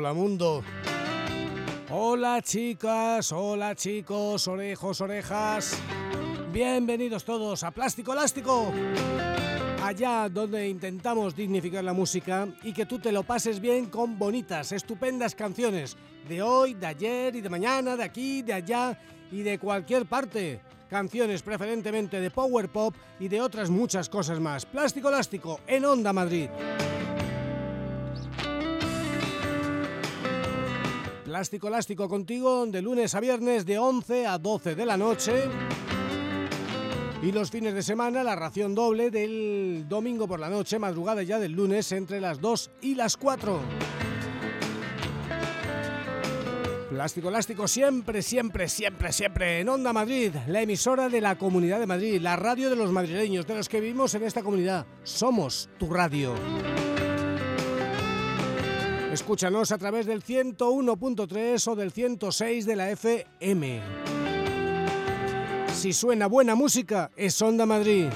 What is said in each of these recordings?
Hola mundo. Hola chicas, hola chicos, orejos, orejas. Bienvenidos todos a Plástico Elástico. Allá donde intentamos dignificar la música y que tú te lo pases bien con bonitas, estupendas canciones de hoy, de ayer y de mañana, de aquí, de allá y de cualquier parte. Canciones preferentemente de power pop y de otras muchas cosas más. Plástico Elástico en Onda Madrid. Plástico Elástico contigo de lunes a viernes de 11 a 12 de la noche. Y los fines de semana la ración doble del domingo por la noche, madrugada ya del lunes entre las 2 y las 4. Plástico Elástico siempre, siempre, siempre, siempre en Onda Madrid, la emisora de la Comunidad de Madrid, la radio de los madrileños, de los que vivimos en esta comunidad. Somos tu radio. Escúchanos a través del 101.3 o del 106 de la FM. Si suena buena música, es Onda Madrid.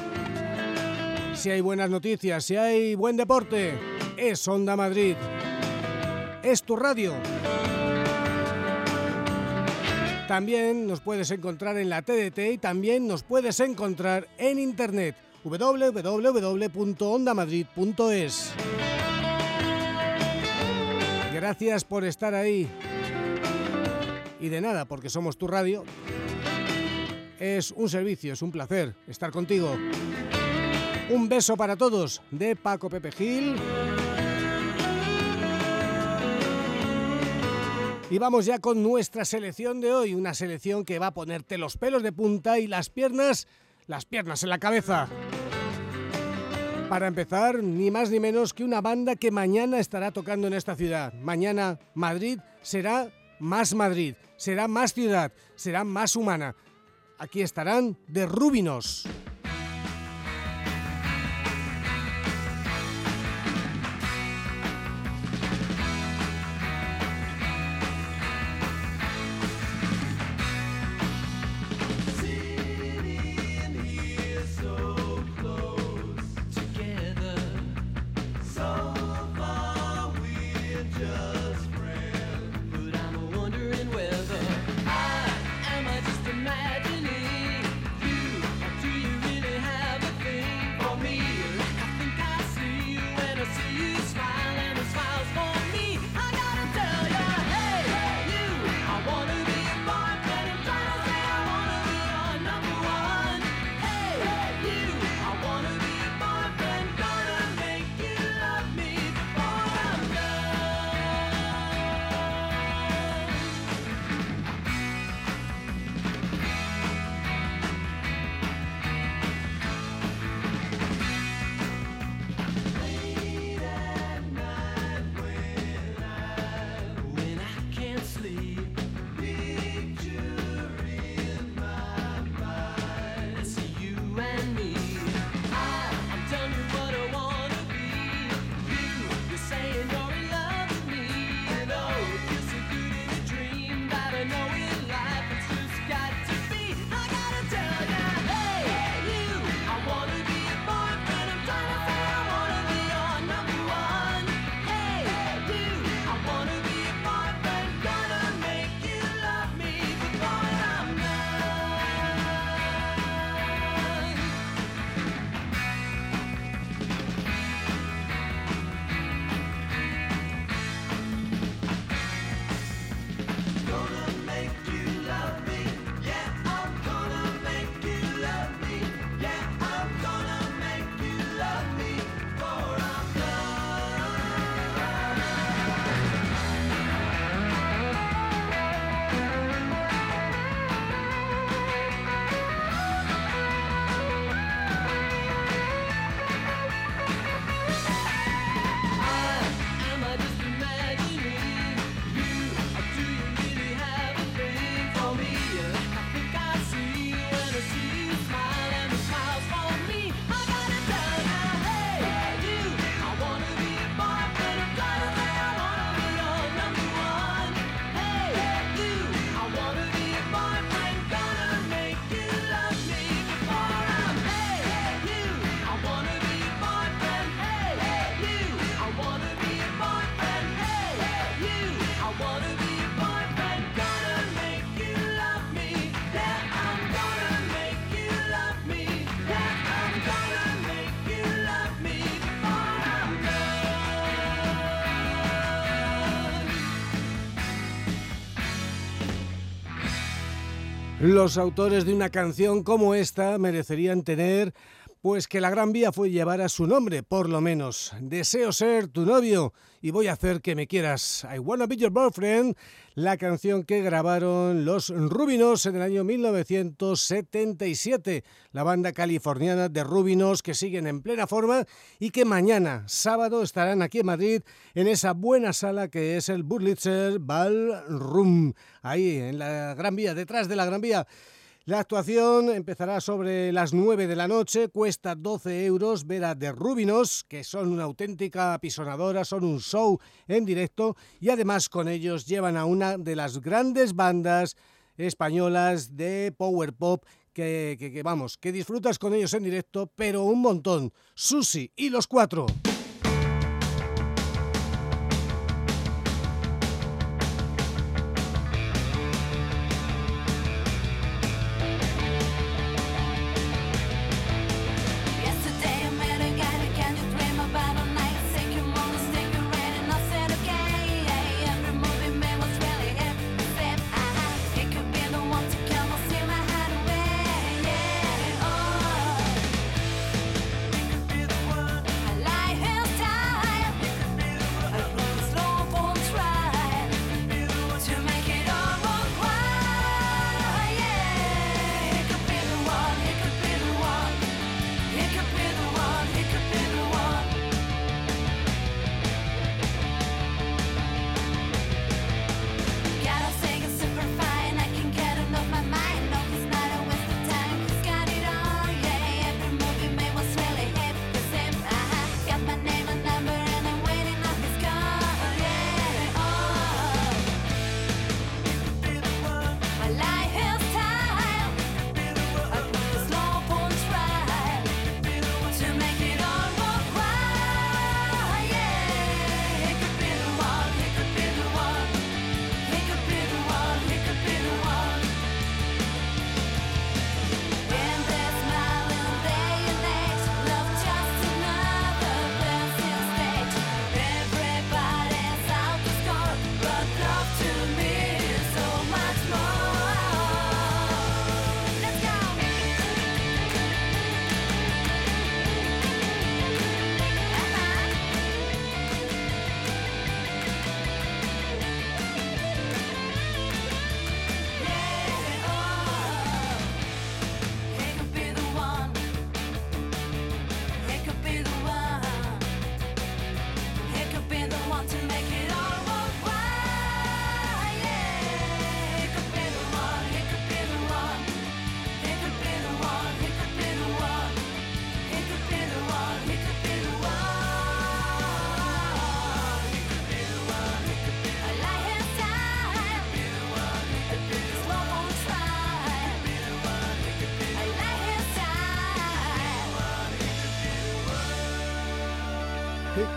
Si hay buenas noticias, si hay buen deporte, es Onda Madrid. Es tu radio. También nos puedes encontrar en la TDT y también nos puedes encontrar en internet www.ondamadrid.es. Gracias por estar ahí. Y de nada, porque somos tu radio. Es un servicio, es un placer estar contigo. Un beso para todos de Paco Pepe Gil. Y vamos ya con nuestra selección de hoy, una selección que va a ponerte los pelos de punta y las piernas, las piernas en la cabeza. Para empezar, ni más ni menos que una banda que mañana estará tocando en esta ciudad. Mañana Madrid será más Madrid, será más ciudad, será más humana. Aquí estarán de Rubinos. Los autores de una canción como esta merecerían tener pues que la Gran Vía fue llevar a su nombre, por lo menos. Deseo ser tu novio y voy a hacer que me quieras. I Wanna Be Your Boyfriend, la canción que grabaron los Rubinos en el año 1977. La banda californiana de Rubinos que siguen en plena forma y que mañana, sábado, estarán aquí en Madrid en esa buena sala que es el Burlitzer Ballroom. Ahí, en la Gran Vía, detrás de la Gran Vía. La actuación empezará sobre las 9 de la noche, cuesta 12 euros ver a The Rubinos, que son una auténtica apisonadora, son un show en directo y además con ellos llevan a una de las grandes bandas españolas de power pop que, vamos, que disfrutas con ellos en directo, pero un montón. Susi y los cuatro.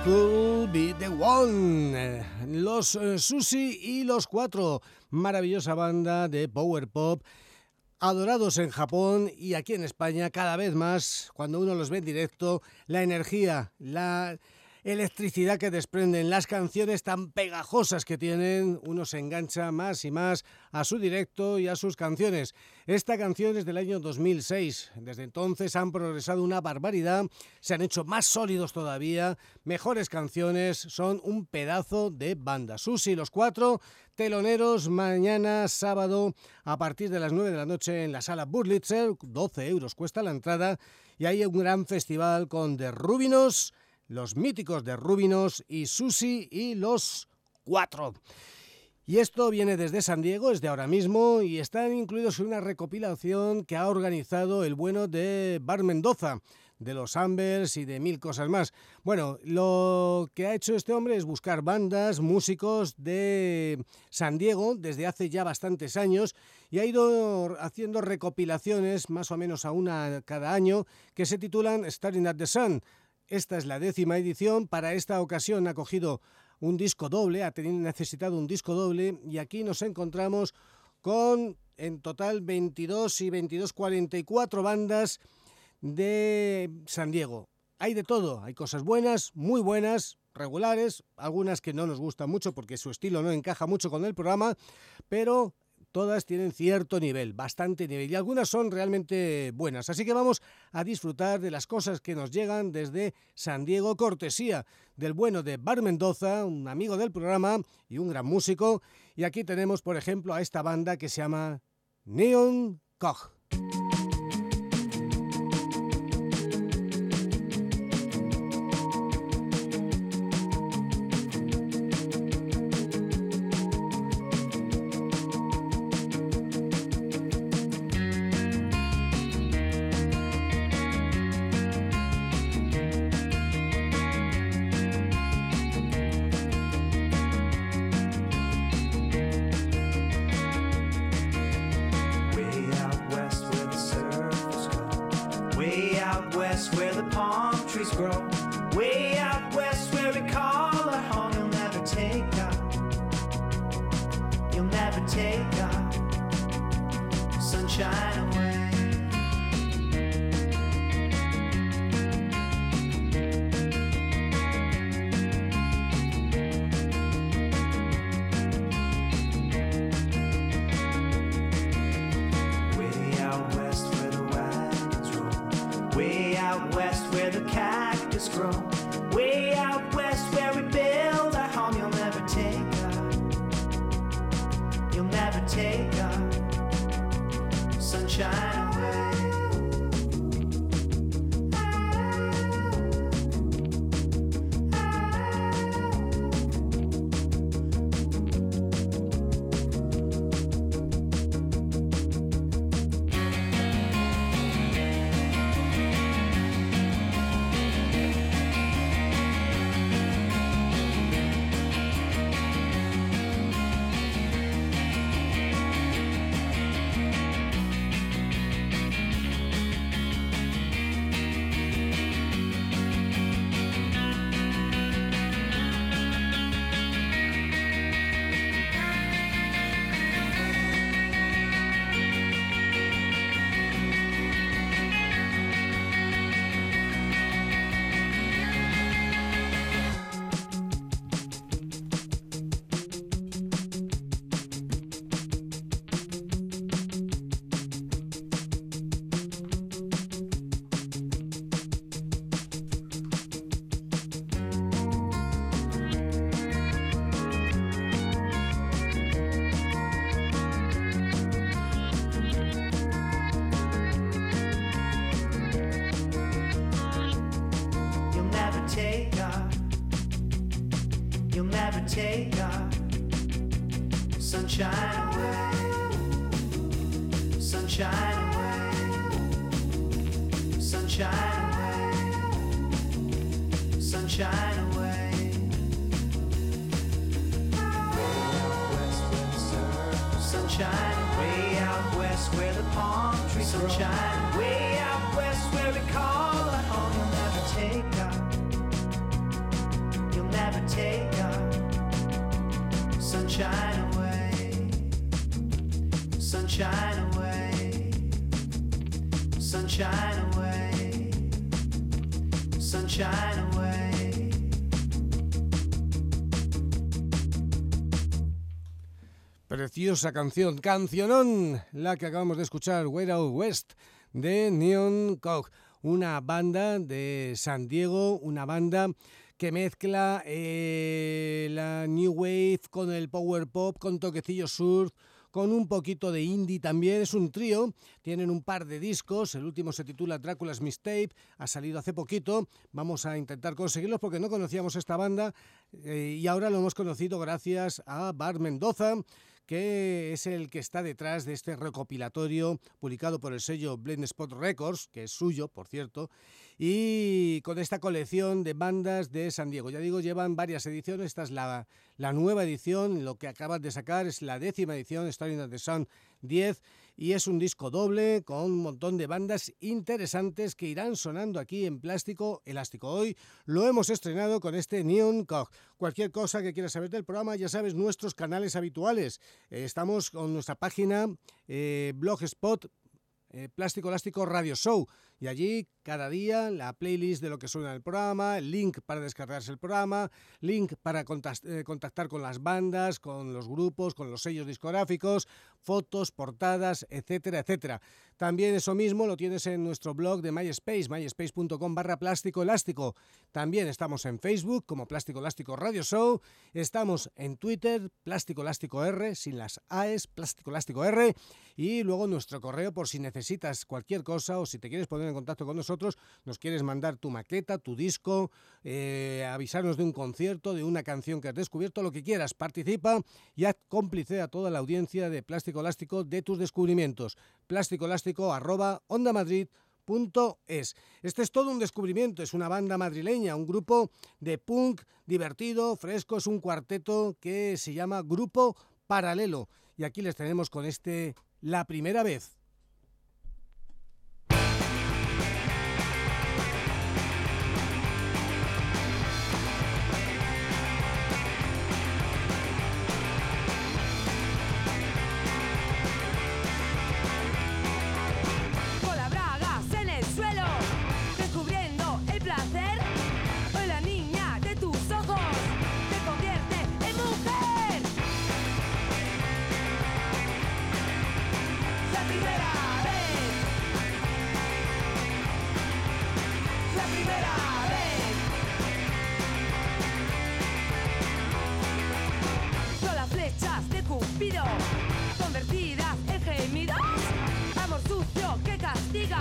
Could Be The One. Los uh, Susi y los Cuatro, maravillosa banda de power pop adorados en Japón y aquí en España cada vez más, cuando uno los ve en directo, la energía, la electricidad que desprenden, las canciones tan pegajosas que tienen, uno se engancha más y más a su directo y a sus canciones. Esta canción es del año 2006, desde entonces han progresado una barbaridad, se han hecho más sólidos todavía, mejores canciones, son un pedazo de banda. Susi, los cuatro, teloneros mañana sábado a partir de las 9 de la noche en la sala Burlitzer, 12 euros cuesta la entrada y hay un gran festival con The Rubinos, los míticos de Rubinos y Susi y los cuatro. Y esto viene desde San Diego, es de ahora mismo, y están incluidos en una recopilación que ha organizado el bueno de Bar Mendoza, de los Ambers y de mil cosas más. Bueno, lo que ha hecho este hombre es buscar bandas, músicos de San Diego desde hace ya bastantes años y ha ido haciendo recopilaciones, más o menos a una cada año, que se titulan Starting at the Sun esta es la décima edición. Para esta ocasión ha cogido un disco doble, ha tenido necesitado un disco doble y aquí nos encontramos con en total 22 y 22, 44 bandas de San Diego. Hay de todo, hay cosas buenas, muy buenas, regulares, algunas que no nos gustan mucho porque su estilo no encaja mucho con el programa, pero todas tienen cierto nivel, bastante nivel, y algunas son realmente buenas. Así que vamos a disfrutar de las cosas que nos llegan desde San Diego, cortesía del bueno de Bar Mendoza, un amigo del programa y un gran músico. Y aquí tenemos, por ejemplo, a esta banda que se llama Neon Koch. Preciosa canción, cancionón, la que acabamos de escuchar, Way Out West, de Neon Cock, una banda de San Diego, una banda que mezcla eh, la New Wave con el Power Pop, con toquecillos surf, con un poquito de indie también. Es un trío, tienen un par de discos, el último se titula Drácula's Mistape, ha salido hace poquito, vamos a intentar conseguirlos porque no conocíamos esta banda eh, y ahora lo hemos conocido gracias a Bar Mendoza que es el que está detrás de este recopilatorio publicado por el sello Blind Spot Records, que es suyo, por cierto, y con esta colección de bandas de San Diego. Ya digo, llevan varias ediciones, esta es la, la nueva edición, lo que acaban de sacar es la décima edición, Starting at the Sun 10, y es un disco doble con un montón de bandas interesantes que irán sonando aquí en plástico elástico. Hoy lo hemos estrenado con este Neon Cog. Cualquier cosa que quieras saber del programa, ya sabes, nuestros canales habituales. Eh, estamos con nuestra página eh, Blogspot, eh, Plástico Elástico Radio Show Y allí cada día la playlist de lo que suena el programa, el link para descargarse el programa, link para eh, contactar con las bandas, con los grupos, con los sellos discográficos, fotos, portadas, etcétera, etcétera. También eso mismo lo tienes en nuestro blog de MySpace, myspace.com barra plástico elástico. También estamos en Facebook como Plástico Elástico Radio Show. Estamos en Twitter, Plástico Elástico R, sin las AES, Plástico Elástico R. Y luego nuestro correo por si necesitas cualquier cosa o si te quieres poner en contacto con nosotros, nos quieres mandar tu maqueta, tu disco, eh, avisarnos de un concierto, de una canción que has descubierto, lo que quieras. Participa y haz cómplice a toda la audiencia de Plástico Elástico de tus descubrimientos. Plástico Elástico arroba es. Este es todo un descubrimiento, es una banda madrileña, un grupo de punk divertido, fresco, es un cuarteto que se llama Grupo Paralelo. Y aquí les tenemos con este La Primera Vez. Cupido, convertidas en gemidos, amor sucio que castiga.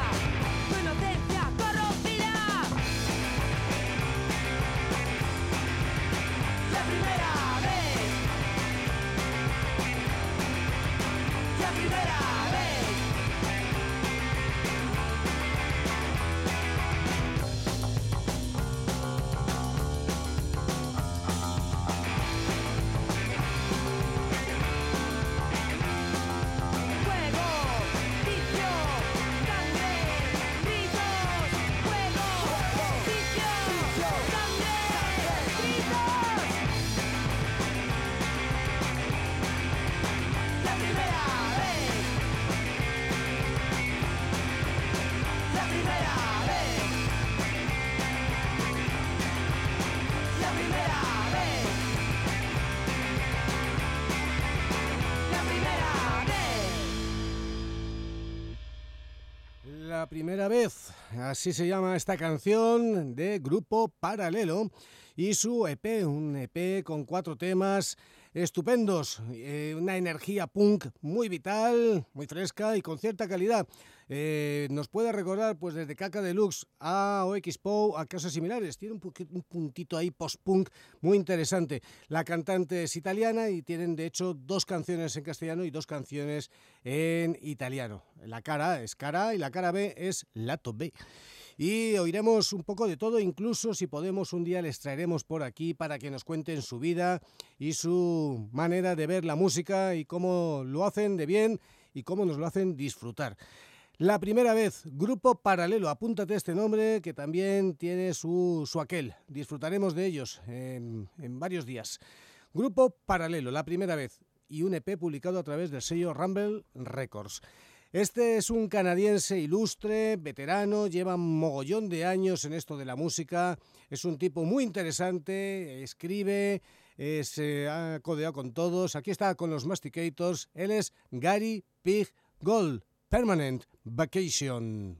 Primera vez. Así se llama esta canción de Grupo Paralelo y su EP, un EP con cuatro temas estupendos, eh, una energía punk muy vital, muy fresca y con cierta calidad. Eh, nos puede recordar pues desde Caca Deluxe a OXPO a cosas similares. Tiene un, un puntito ahí post-punk muy interesante. La cantante es italiana y tienen de hecho dos canciones en castellano y dos canciones en italiano. La cara es cara y la cara B es lato B y oiremos un poco de todo, incluso si podemos un día les traeremos por aquí para que nos cuenten su vida y su manera de ver la música y cómo lo hacen de bien y cómo nos lo hacen disfrutar. La primera vez, Grupo Paralelo, apúntate este nombre que también tiene su, su aquel. Disfrutaremos de ellos en, en varios días. Grupo Paralelo, la primera vez, y un EP publicado a través del sello Rumble Records. Este es un canadiense ilustre, veterano, lleva un mogollón de años en esto de la música, es un tipo muy interesante, escribe, se ha codeado con todos, aquí está con los Masticators, él es Gary Pig Gold, Permanent Vacation.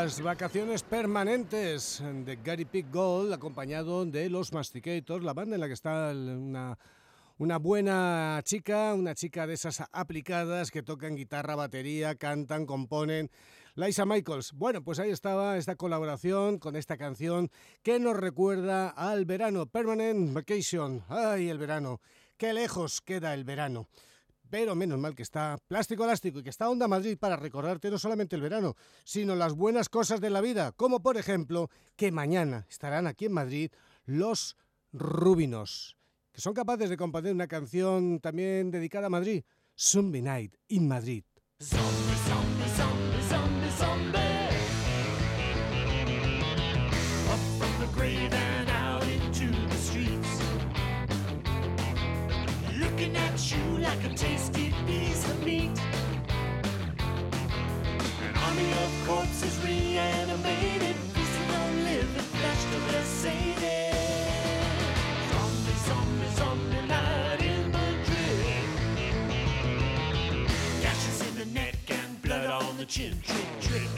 Las vacaciones permanentes de Gary Pick Gold, acompañado de los Masticators, la banda en la que está una, buena chica, una chica de esas aplicadas que tocan guitarra, batería, cantan, componen. Liza Michaels. Bueno, pues ahí estaba esta colaboración con esta canción que nos recuerda al verano. Permanent Vacation. Ay, el verano. Qué lejos queda el verano pero menos mal que está Plástico Elástico y que está Onda Madrid para recordarte no solamente el verano, sino las buenas cosas de la vida, como por ejemplo que mañana estarán aquí en Madrid los Rubinos, que son capaces de componer una canción también dedicada a Madrid, Zombie Night in Madrid. Army of corpses reanimated, feasting on living flesh till they're sated. Zombie, zombie, zombie night in Madrid. Gashes in the neck and blood on the chin, trick, trick.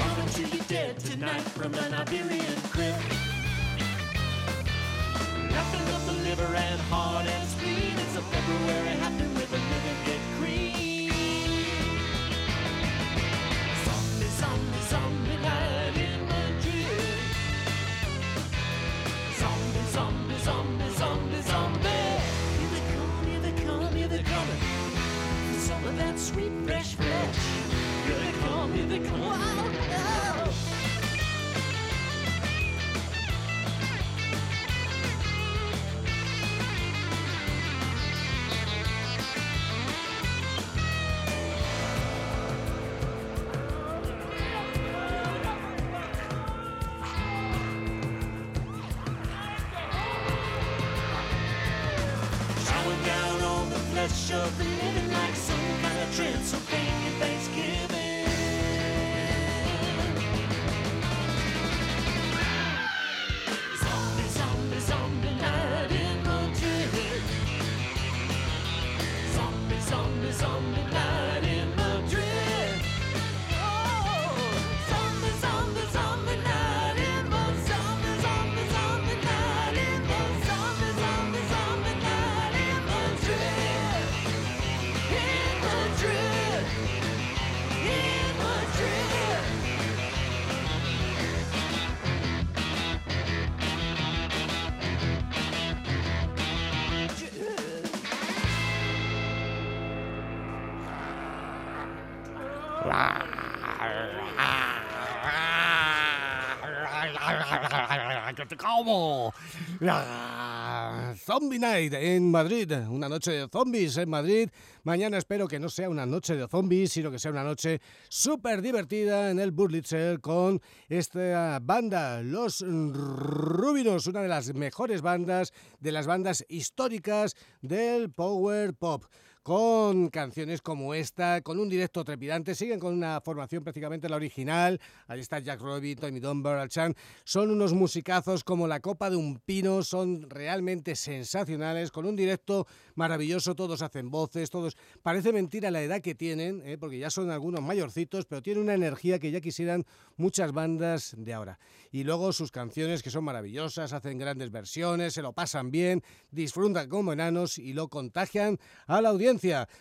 Run until you're dead tonight from an Iberian crib. Nothing of the liver and heart and spleen. It's a February happening Fresh, fresh flesh. You're the the down on the flesh of the living. Transylvania Thanksgiving. ¡Que te como! Zombie Night en Madrid, una noche de zombies en Madrid. Mañana espero que no sea una noche de zombies, sino que sea una noche súper divertida en el Burlitzer con esta banda, Los Rubinos, una de las mejores bandas, de las bandas históricas del Power Pop con canciones como esta, con un directo trepidante, siguen con una formación prácticamente la original, ahí está Jack Robin, Tommy Dunbar, Al Chan, son unos musicazos como la copa de un pino, son realmente sensacionales, con un directo maravilloso, todos hacen voces, todos, parece mentira la edad que tienen, ¿eh? porque ya son algunos mayorcitos, pero tienen una energía que ya quisieran muchas bandas de ahora. Y luego sus canciones que son maravillosas, hacen grandes versiones, se lo pasan bien, disfrutan como enanos y lo contagian a la audiencia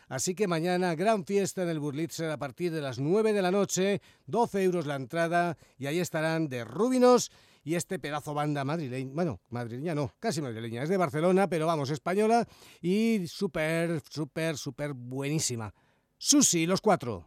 Así que mañana gran fiesta en el Burlitzer a partir de las 9 de la noche, 12 euros la entrada y ahí estarán de Rubinos y este pedazo banda madrileña, bueno, madrileña no, casi madrileña, es de Barcelona, pero vamos, española y súper, súper, súper buenísima. Susi, los cuatro.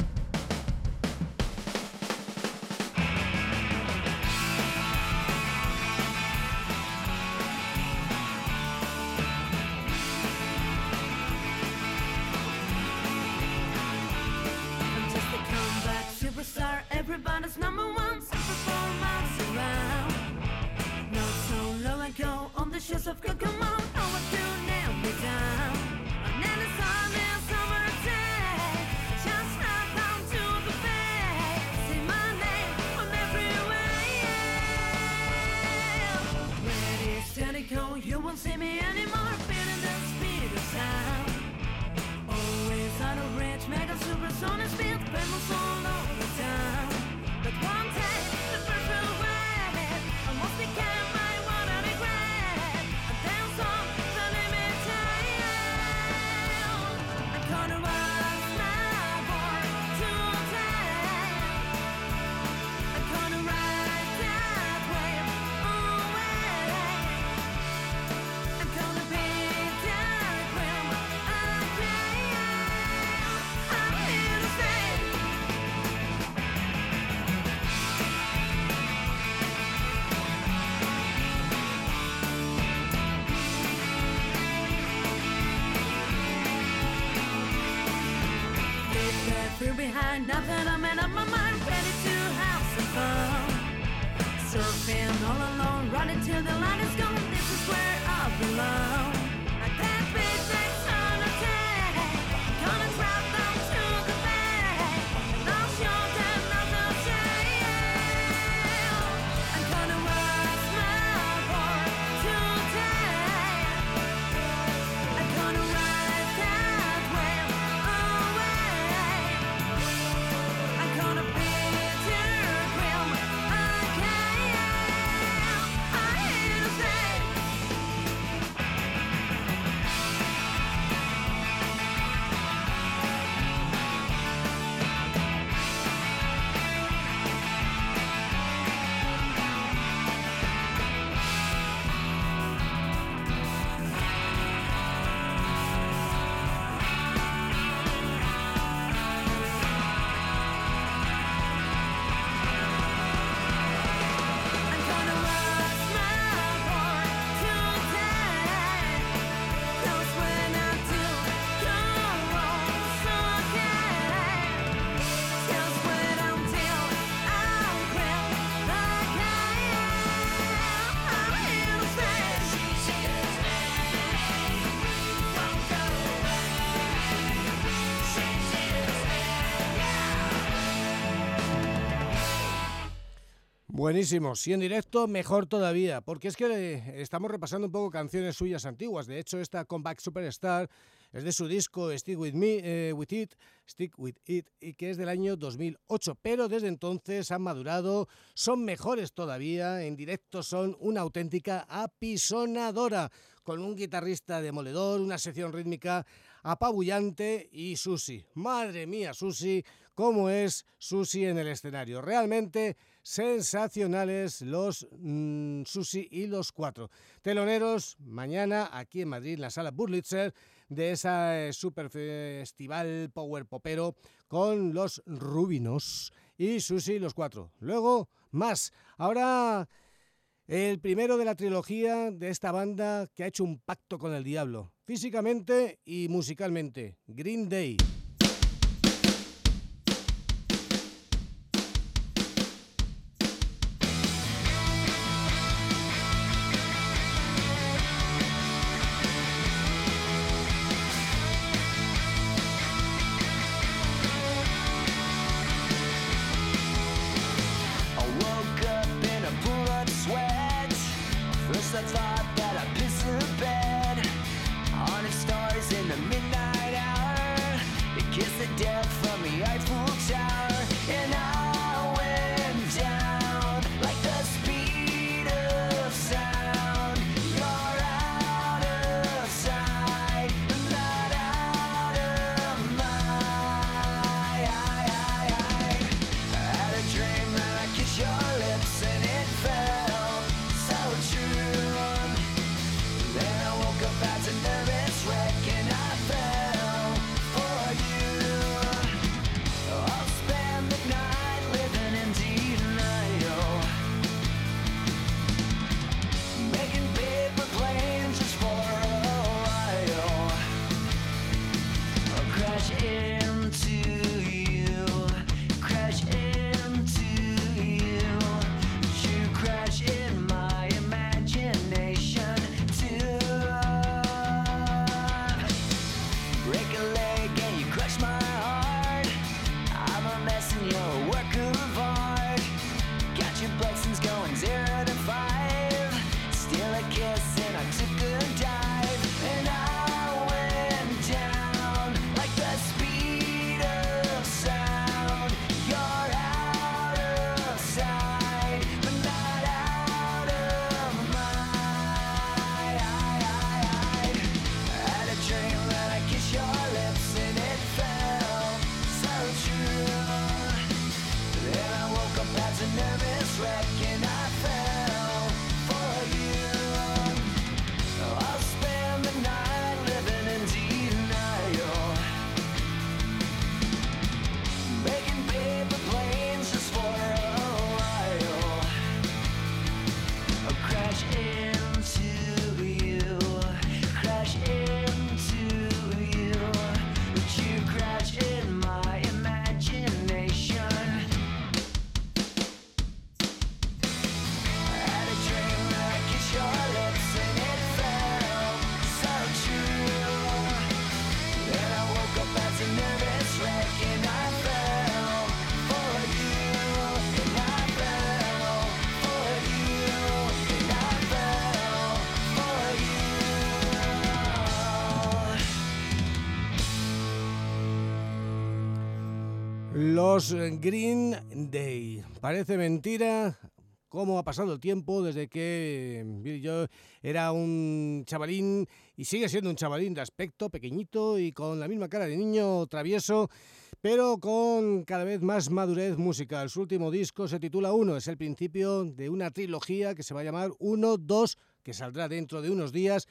You won't see me anymore, feeling the speed of sound. Always on a mega supersonic speed, all over town. Surfing all alone, running till the light is gone. This is where I belong. Buenísimo, si en directo mejor todavía, porque es que estamos repasando un poco canciones suyas antiguas. De hecho, esta Comeback Superstar es de su disco Stick With Me, eh, With It, Stick With It, y que es del año 2008. Pero desde entonces han madurado, son mejores todavía, en directo son una auténtica apisonadora, con un guitarrista demoledor, una sección rítmica apabullante y Susi. Madre mía, Susi, cómo es Susi en el escenario. Realmente sensacionales los mm, Susi y los cuatro. Teloneros mañana aquí en Madrid, en la sala Burlitzer, de ese super festival power popero con los Rubinos y Susi los cuatro. Luego, más. Ahora, el primero de la trilogía de esta banda que ha hecho un pacto con el diablo, físicamente y musicalmente. Green Day. Green Day. Parece mentira cómo ha pasado el tiempo desde que Billy yo era un chavalín y sigue siendo un chavalín de aspecto pequeñito y con la misma cara de niño travieso, pero con cada vez más madurez musical. Su último disco se titula Uno, es el principio de una trilogía que se va a llamar Uno, Dos, que saldrá dentro de unos días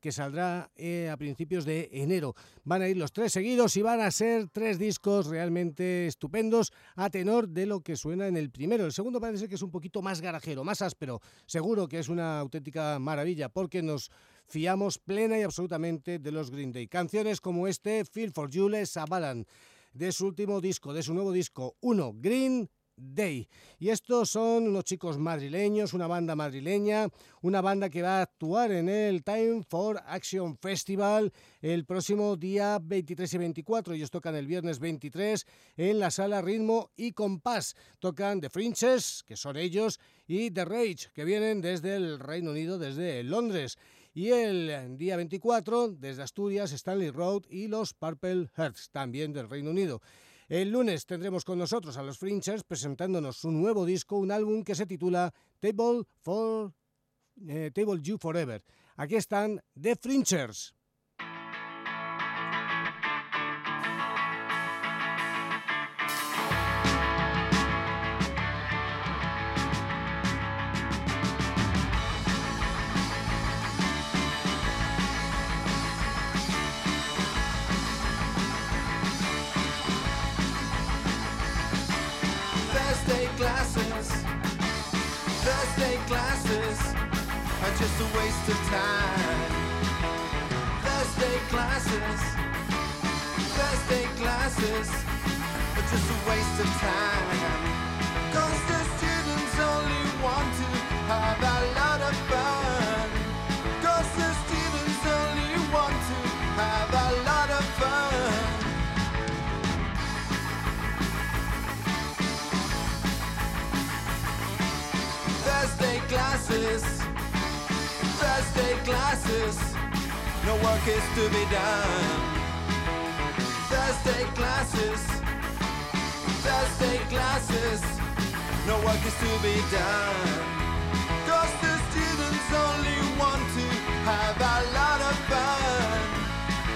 que saldrá eh, a principios de enero. Van a ir los tres seguidos y van a ser tres discos realmente estupendos a tenor de lo que suena en el primero. El segundo parece que es un poquito más garajero, más áspero. Seguro que es una auténtica maravilla porque nos fiamos plena y absolutamente de los Green Day. Canciones como este, Feel for You, les avalan de su último disco, de su nuevo disco, uno, Green Day. Y estos son unos chicos madrileños, una banda madrileña, una banda que va a actuar en el Time for Action Festival el próximo día 23 y 24. Ellos tocan el viernes 23 en la sala Ritmo y Compás. Tocan The Fringes, que son ellos, y The Rage, que vienen desde el Reino Unido, desde Londres. Y el día 24, desde Asturias, Stanley Road y los Purple Hearts, también del Reino Unido. El lunes tendremos con nosotros a los Frinchers presentándonos su nuevo disco, un álbum que se titula Table for eh, Table You Forever. Aquí están The Frinchers. Just a waste of time. Thursday classes, Thursday classes are just a waste of time. Classes, no work is to be done. Thursday classes, Thursday classes, no work is to be done. Cause the students only want to have a lot of fun.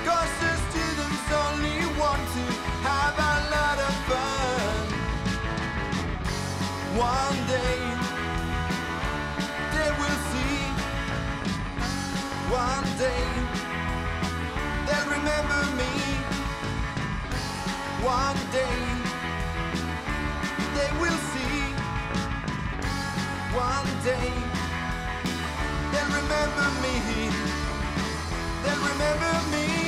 Cause the students only want to have a lot of fun. One day One day they'll remember me. One day they will see. One day they'll remember me. They'll remember me.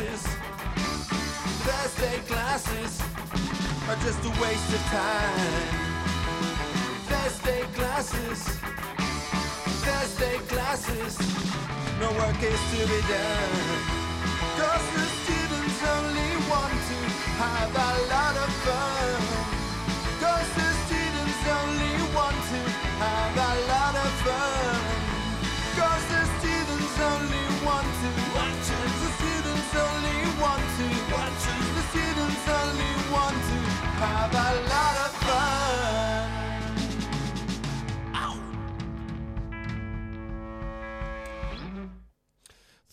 Classes, Thursday classes are just a waste of time. Thursday classes, Thursday classes, no work is to be done. Cause the students only want to have a lot of fun.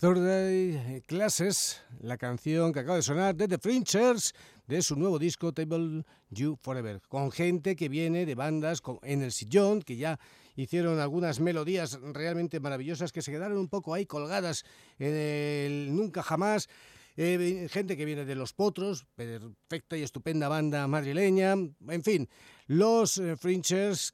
Thursday Classes, la canción que acaba de sonar de The Frinchers de su nuevo disco Table You Forever, con gente que viene de bandas en el sillón, que ya hicieron algunas melodías realmente maravillosas que se quedaron un poco ahí colgadas en el nunca jamás. Eh, gente que viene de Los Potros, perfecta y estupenda banda madrileña, en fin, los eh,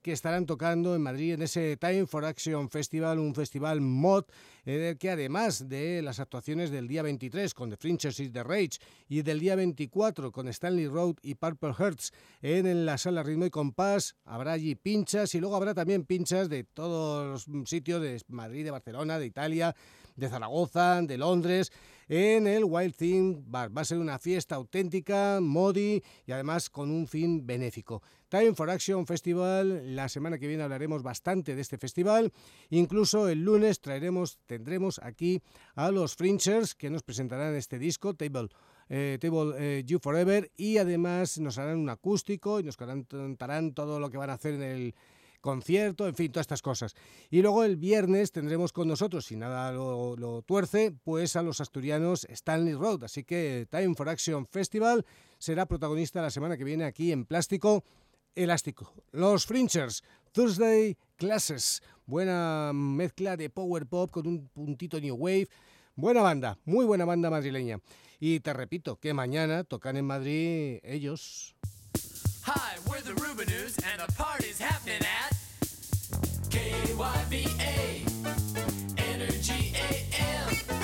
que estarán tocando en Madrid en ese Time for Action Festival, un festival mod eh, que además de las actuaciones del día 23 con The Frinchers y The Rage y del día 24 con Stanley Road y Purple Hearts en la sala Ritmo y Compás, habrá allí pinchas y luego habrá también pinchas de todos los sitios de Madrid, de Barcelona, de Italia, de Zaragoza, de Londres, en el Wild Thing Bar. Va a ser una fiesta auténtica, modi y además con un fin benéfico. Time for Action Festival, la semana que viene hablaremos bastante de este festival. Incluso el lunes traeremos, tendremos aquí a los Fringers que nos presentarán este disco, Table eh, Table eh, You Forever y además nos harán un acústico y nos contarán todo lo que van a hacer en el concierto, en fin, todas estas cosas. Y luego el viernes tendremos con nosotros, si nada lo, tuerce, pues a los asturianos Stanley Road. Así que Time for Action Festival será protagonista la semana que viene aquí en Plástico Elástico. Los Fringers, Thursday Classes, buena mezcla de power pop con un puntito new wave. Buena banda, muy buena banda madrileña. Y te repito que mañana tocan en Madrid ellos. Hi, we're the Rubinoos, and the party's happening at KYVA Energy AM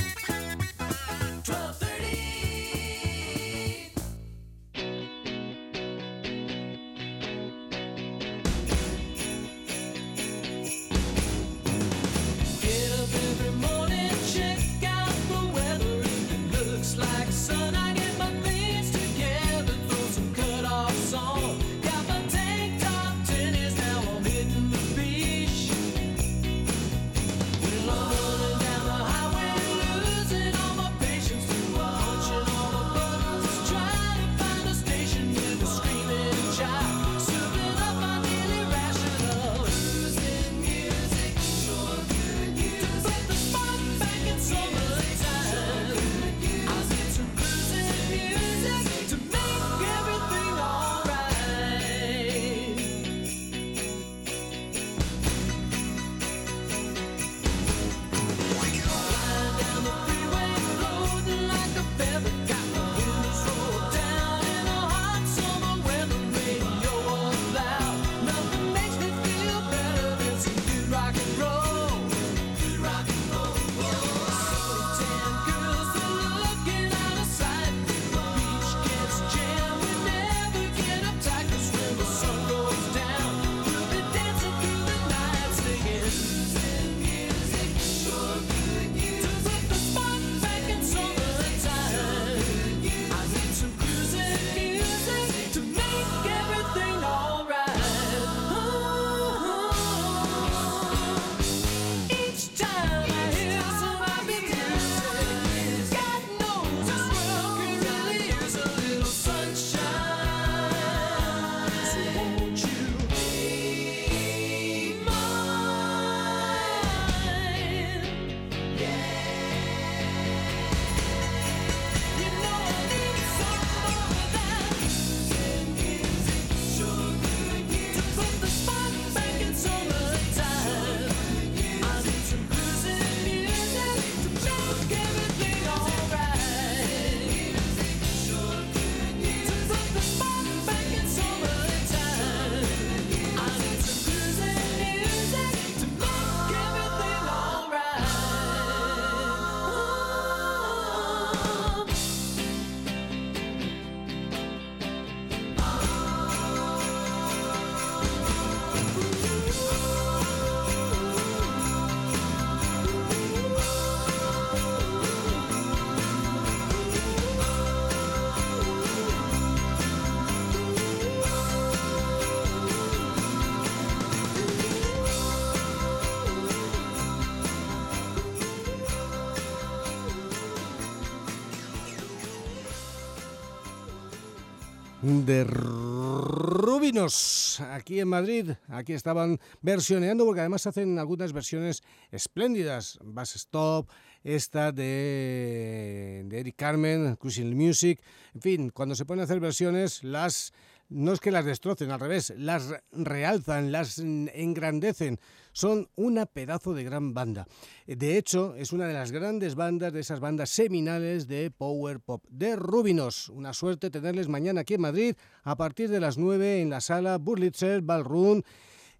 de Rubinos aquí en Madrid. Aquí estaban versioneando porque además hacen algunas versiones espléndidas. Bass Stop, esta de, de Eric Carmen, Cruising Music. En fin, cuando se ponen a hacer versiones, las no es que las destrocen, al revés, las realzan, las engrandecen. Son una pedazo de gran banda. De hecho, es una de las grandes bandas de esas bandas seminales de Power Pop de Rubinos. Una suerte tenerles mañana aquí en Madrid a partir de las 9 en la sala Burlitzer Ballroom.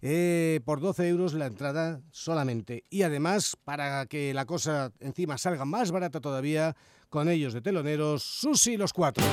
Eh, por 12 euros la entrada solamente. Y además, para que la cosa encima salga más barata todavía, con ellos de teloneros, Susi los cuatro.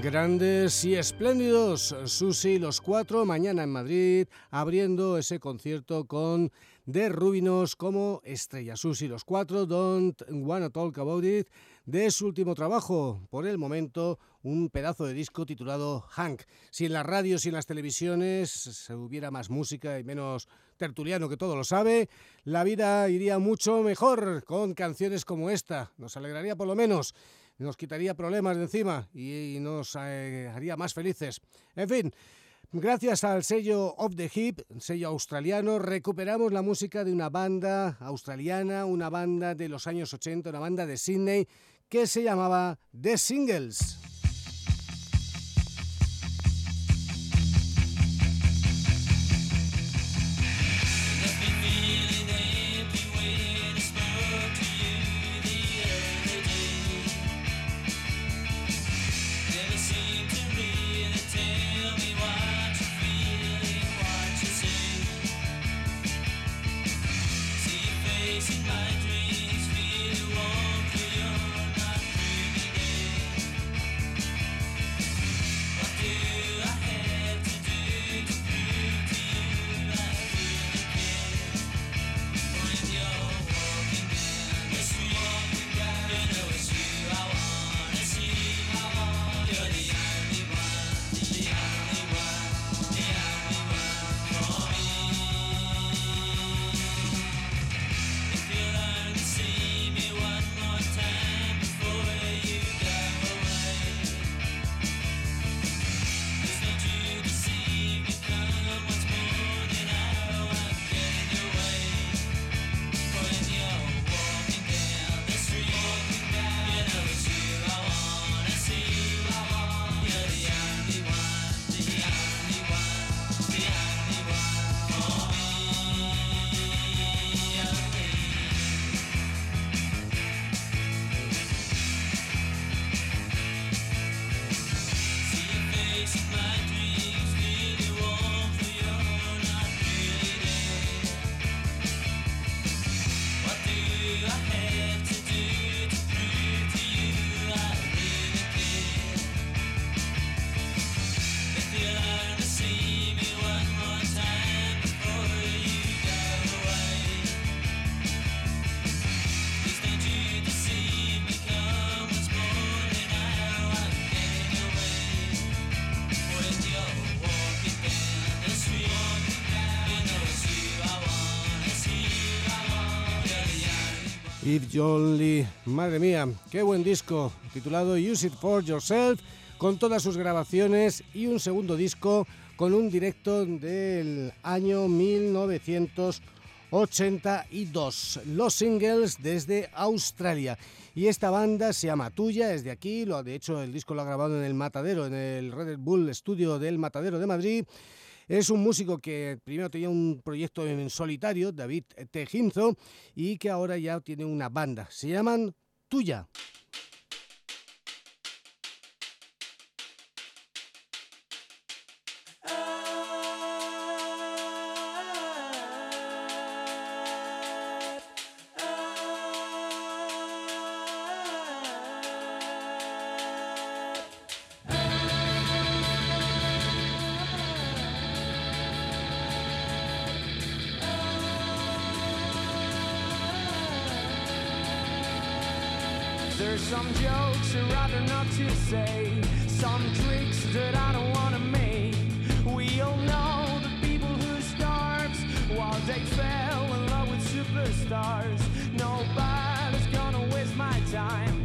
Grandes y espléndidos, Susi los cuatro, mañana en Madrid, abriendo ese concierto con The Rubinos como estrella. Susi los cuatro, Don't Wanna Talk About It, de su último trabajo, por el momento, un pedazo de disco titulado Hank. Si en las radios y en las televisiones se hubiera más música y menos tertuliano que todo lo sabe, la vida iría mucho mejor con canciones como esta. Nos alegraría por lo menos nos quitaría problemas de encima y, nos eh, haría más felices. En fin, gracias al sello Of the Hip, sello australiano, recuperamos la música de una banda australiana, una banda de los años 80, una banda de Sydney que se llamaba The Singles. If You Only, madre mía, qué buen disco, titulado Use It For Yourself, con todas sus grabaciones y un segundo disco con un directo del año 1982. Los singles desde Australia. Y esta banda se llama Tuya, es de aquí, lo, de hecho el disco lo ha grabado en el Matadero, en el Red Bull Studio del Matadero de Madrid. Es un músico que primero tenía un proyecto en solitario, David Tejinzo, y que ahora ya tiene una banda. Se llaman Tuya. There's some jokes I'd rather not to say, some tricks that I don't wanna make. We all know the people who starved while they fell in love with superstars. Nobody's gonna waste my time.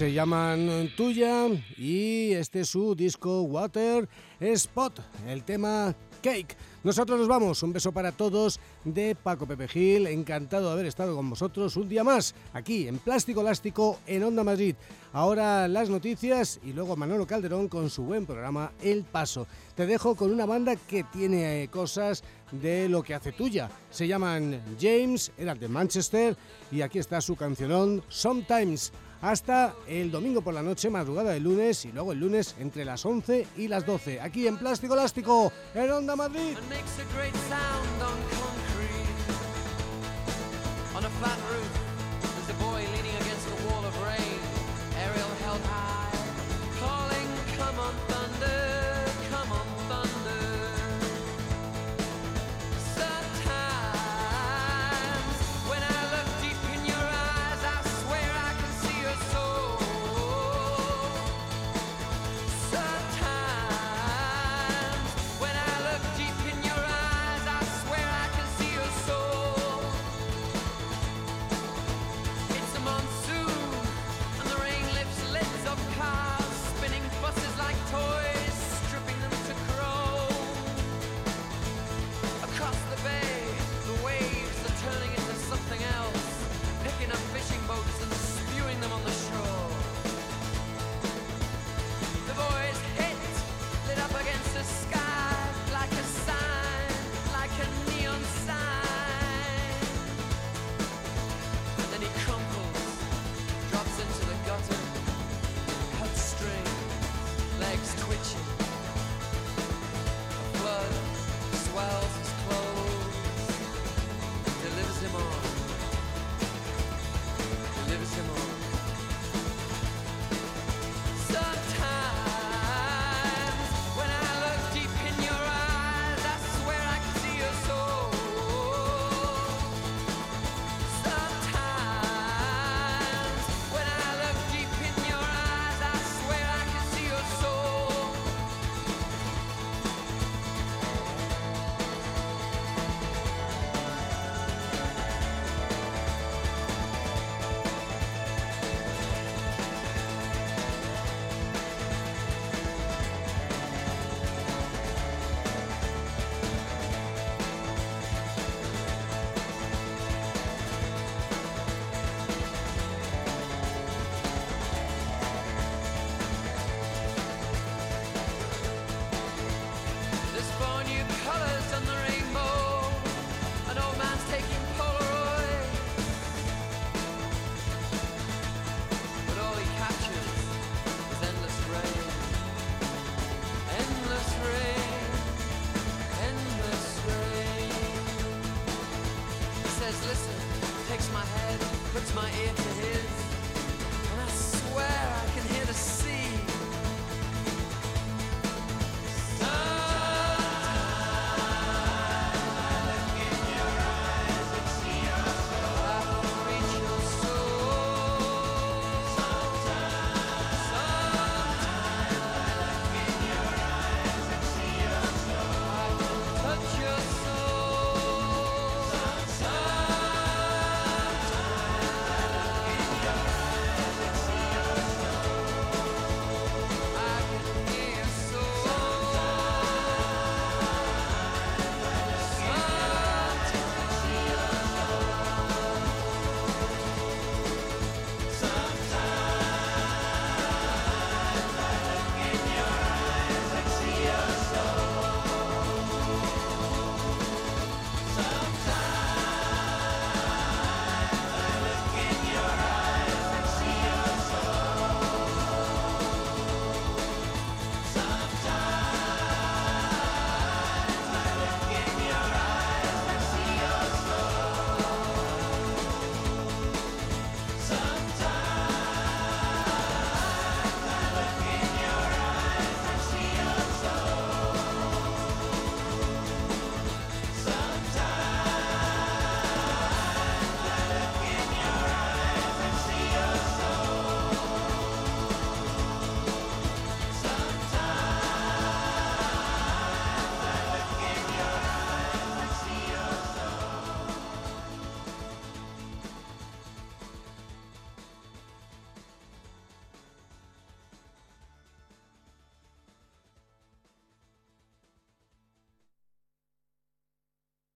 Se llaman Tuya y este es su disco Water Spot, el tema Cake. Nosotros nos vamos, un beso para todos de Paco Pepe Gil, encantado de haber estado con vosotros un día más aquí en Plástico Elástico en Onda Madrid. Ahora las noticias y luego Manolo Calderón con su buen programa El Paso. Te dejo con una banda que tiene eh, cosas de lo que hace tuya. Se llaman James, eran de Manchester y aquí está su cancionón Sometimes hasta el domingo por la noche, madrugada de lunes y luego el lunes entre las 11 y las 12, aquí en Plástico Elástico, en Onda Madrid.